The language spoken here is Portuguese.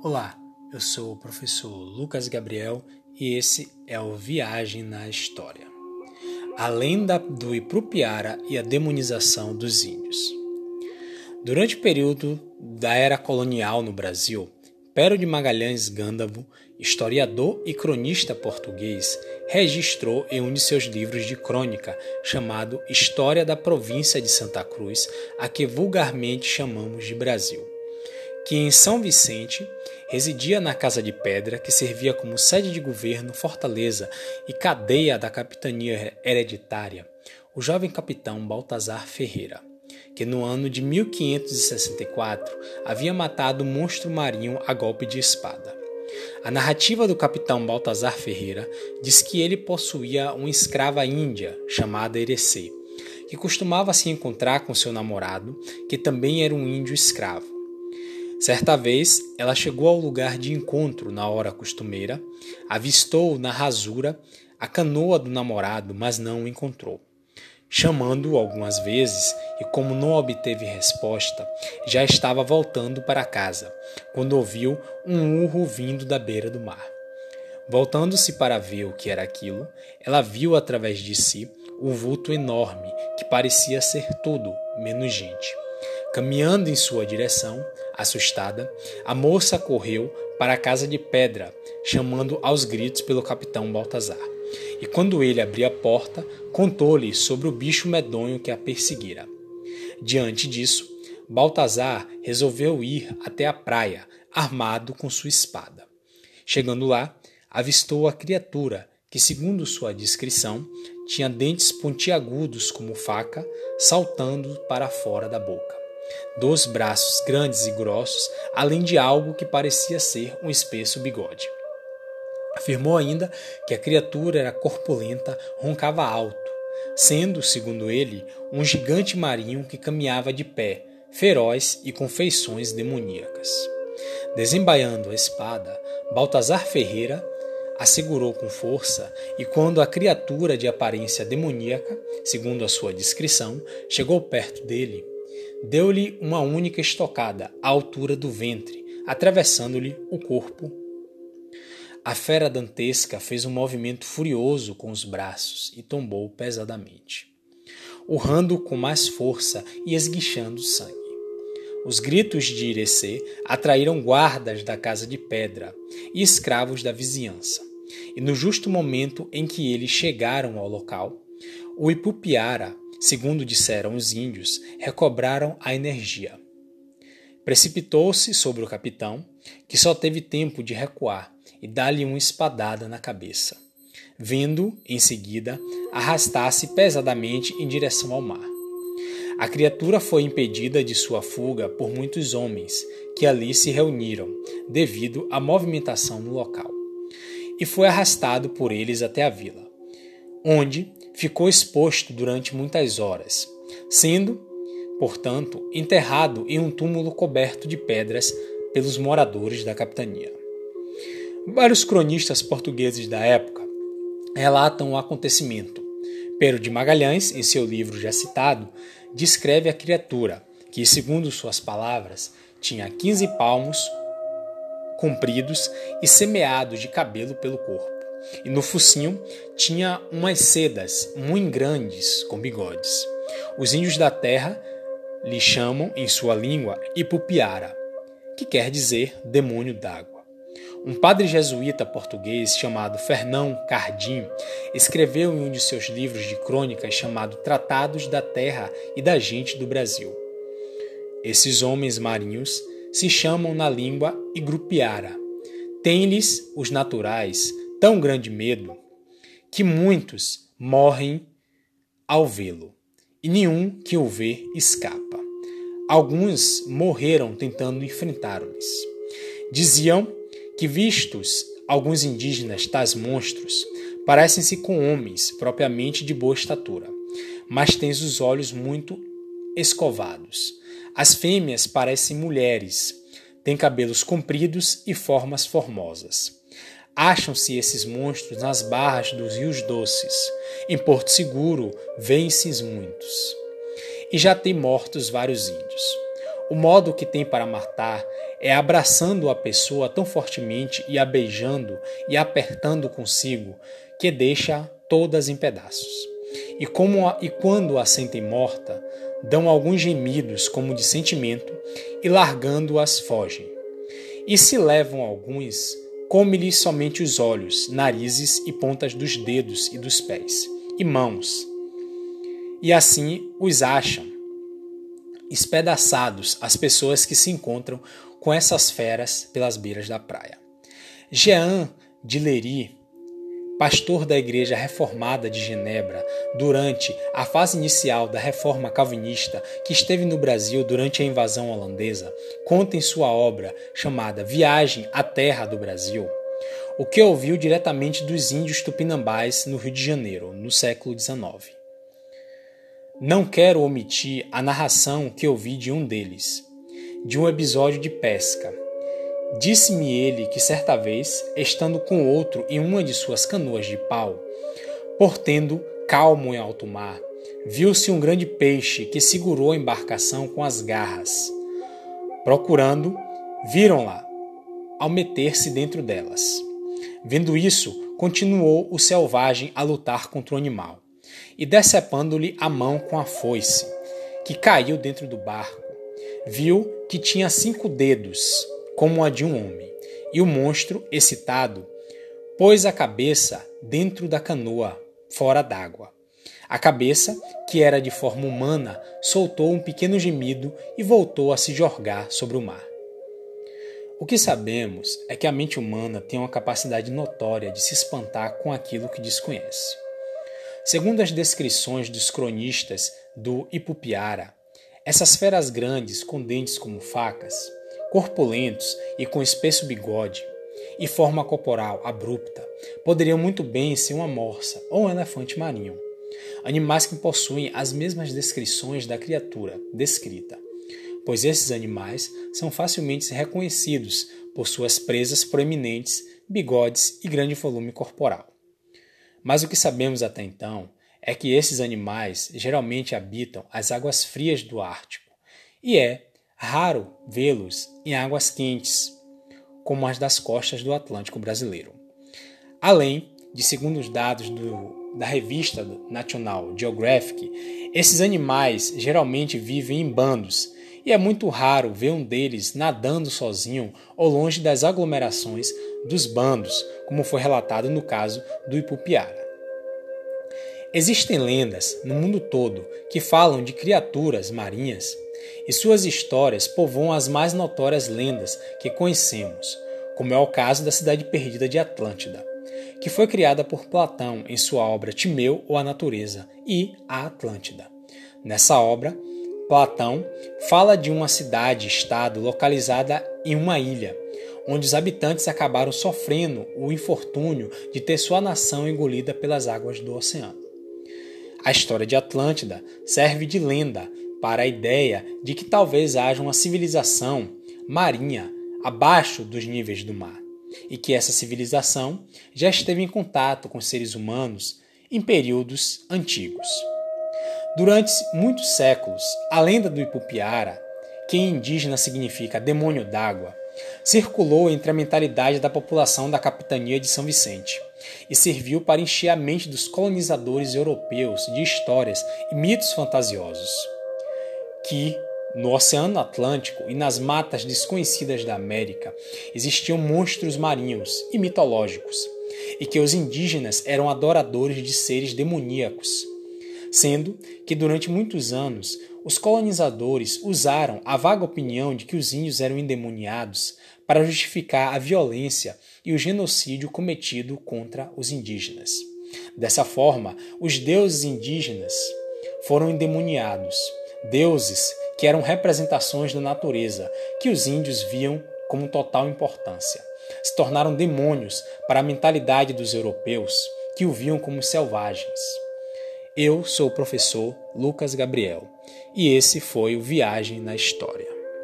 Olá, eu sou o professor Lucas Gabriel e esse é o Viagem na História. A lenda do Ipupiara e a demonização dos índios. Durante o período da era colonial no Brasil, Pero de Magalhães Gândavo, historiador e cronista português, registrou em um de seus livros de crônica chamado História da Província de Santa Cruz, a que vulgarmente chamamos de Brasil que em São Vicente residia na Casa de Pedra, que servia como sede de governo, fortaleza e cadeia da capitania hereditária, o jovem capitão Baltazar Ferreira, que no ano de 1564 havia matado o monstro marinho a golpe de espada. A narrativa do capitão Baltazar Ferreira diz que ele possuía uma escrava índia chamada Erecê, que costumava se encontrar com seu namorado, que também era um índio escravo. Certa vez, ela chegou ao lugar de encontro na hora costumeira, avistou na rasura a canoa do namorado, mas não o encontrou. Chamando-o algumas vezes e, como não obteve resposta, já estava voltando para casa, quando ouviu um urro vindo da beira do mar. Voltando-se para ver o que era aquilo, ela viu através de si o vulto enorme que parecia ser tudo menos gente. Caminhando em sua direção, assustada, a moça correu para a casa de pedra, chamando aos gritos pelo capitão Baltazar. E quando ele abriu a porta, contou-lhe sobre o bicho medonho que a perseguira. Diante disso, Baltazar resolveu ir até a praia, armado com sua espada. Chegando lá, avistou a criatura, que, segundo sua descrição, tinha dentes pontiagudos como faca, saltando para fora da boca dois braços grandes e grossos, além de algo que parecia ser um espesso bigode. Afirmou ainda que a criatura era corpulenta, roncava alto, sendo, segundo ele, um gigante marinho que caminhava de pé, feroz e com feições demoníacas. Desembaiando a espada, Baltazar Ferreira assegurou com força, e quando a criatura de aparência demoníaca, segundo a sua descrição, chegou perto dele, deu-lhe uma única estocada à altura do ventre, atravessando-lhe o corpo. A fera dantesca fez um movimento furioso com os braços e tombou pesadamente, urrando com mais força e esguichando sangue. Os gritos de Irecê atraíram guardas da casa de pedra e escravos da vizinhança. E no justo momento em que eles chegaram ao local, o Ipupiara Segundo disseram os índios, recobraram a energia. Precipitou-se sobre o capitão, que só teve tempo de recuar e dar-lhe uma espadada na cabeça, vendo, em seguida, arrastar-se pesadamente em direção ao mar. A criatura foi impedida de sua fuga por muitos homens que ali se reuniram, devido à movimentação no local, e foi arrastado por eles até a vila onde ficou exposto durante muitas horas, sendo, portanto, enterrado em um túmulo coberto de pedras pelos moradores da capitania. Vários cronistas portugueses da época relatam o acontecimento. Pero de Magalhães, em seu livro já citado, descreve a criatura, que, segundo suas palavras, tinha 15 palmos compridos e semeados de cabelo pelo corpo e no focinho tinha umas sedas muito grandes com bigodes. Os índios da terra lhe chamam, em sua língua, Ipupiara, que quer dizer demônio d'água. Um padre jesuíta português chamado Fernão Cardim escreveu em um de seus livros de crônicas chamado Tratados da Terra e da Gente do Brasil. Esses homens marinhos se chamam na língua Igrupiara. Tem-lhes os naturais tão grande medo que muitos morrem ao vê-lo e nenhum que o vê escapa. Alguns morreram tentando enfrentá-los. Diziam que, vistos alguns indígenas tais monstros, parecem-se com homens propriamente de boa estatura, mas têm os olhos muito escovados. As fêmeas parecem mulheres, têm cabelos compridos e formas formosas. Acham-se esses monstros nas barras dos rios doces. Em Porto Seguro, vêm-se muitos. E já tem mortos vários índios. O modo que tem para matar É abraçando a pessoa tão fortemente e a beijando e apertando consigo que deixa todas em pedaços. E, como a, e quando a sentem morta, dão alguns gemidos como de sentimento e largando-as fogem. E se levam alguns, come-lhes somente os olhos, narizes e pontas dos dedos e dos pés, e mãos. E assim os acham, espedaçados as pessoas que se encontram com essas feras pelas beiras da praia. Jean de Lery pastor da Igreja Reformada de Genebra durante a fase inicial da reforma calvinista que esteve no Brasil durante a invasão holandesa, conta em sua obra chamada Viagem à Terra do Brasil o que ouviu diretamente dos índios tupinambás no Rio de Janeiro, no século XIX. Não quero omitir a narração que ouvi de um deles, de um episódio de pesca Disse-me ele que certa vez, estando com outro em uma de suas canoas de pau, portendo calmo em alto mar, viu-se um grande peixe que segurou a embarcação com as garras. Procurando, viram-la ao meter-se dentro delas. Vendo isso, continuou o selvagem a lutar contra o animal, e decepando-lhe a mão com a foice, que caiu dentro do barco, viu que tinha cinco dedos, como a de um homem. E o monstro, excitado, pôs a cabeça dentro da canoa, fora d'água. A cabeça, que era de forma humana, soltou um pequeno gemido e voltou a se jorgar sobre o mar. O que sabemos é que a mente humana tem uma capacidade notória de se espantar com aquilo que desconhece. Segundo as descrições dos cronistas do Ipupiara, essas feras grandes com dentes como facas corpulentos e com espesso bigode e forma corporal abrupta, poderiam muito bem ser uma morsa ou um elefante marinho, animais que possuem as mesmas descrições da criatura descrita, pois esses animais são facilmente reconhecidos por suas presas proeminentes, bigodes e grande volume corporal. Mas o que sabemos até então é que esses animais geralmente habitam as águas frias do Ártico, e é Raro vê-los em águas quentes, como as das costas do Atlântico brasileiro. Além de, segundo os dados do, da revista National Geographic, esses animais geralmente vivem em bandos e é muito raro ver um deles nadando sozinho ou longe das aglomerações dos bandos, como foi relatado no caso do Ipupiara. Existem lendas no mundo todo que falam de criaturas marinhas e suas histórias povoam as mais notórias lendas que conhecemos, como é o caso da cidade perdida de Atlântida, que foi criada por Platão em sua obra Timeu ou a Natureza e a Atlântida. Nessa obra, Platão fala de uma cidade-estado localizada em uma ilha, onde os habitantes acabaram sofrendo o infortúnio de ter sua nação engolida pelas águas do oceano. A história de Atlântida serve de lenda para a ideia de que talvez haja uma civilização marinha abaixo dos níveis do mar e que essa civilização já esteve em contato com seres humanos em períodos antigos. Durante muitos séculos, a lenda do Ipupiara, que em indígena significa demônio d'água, circulou entre a mentalidade da população da capitania de São Vicente e serviu para encher a mente dos colonizadores europeus de histórias e mitos fantasiosos que no Oceano Atlântico e nas matas desconhecidas da América existiam monstros marinhos e mitológicos, e que os indígenas eram adoradores de seres demoníacos, sendo que durante muitos anos os colonizadores usaram a vaga opinião de que os índios eram endemoniados para justificar a violência e o genocídio cometido contra os indígenas. Dessa forma, os deuses indígenas foram endemoniados deuses que eram representações da natureza, que os índios viam como total importância. Se tornaram demônios para a mentalidade dos europeus, que o viam como selvagens. Eu sou o professor Lucas Gabriel e esse foi o Viagem na História.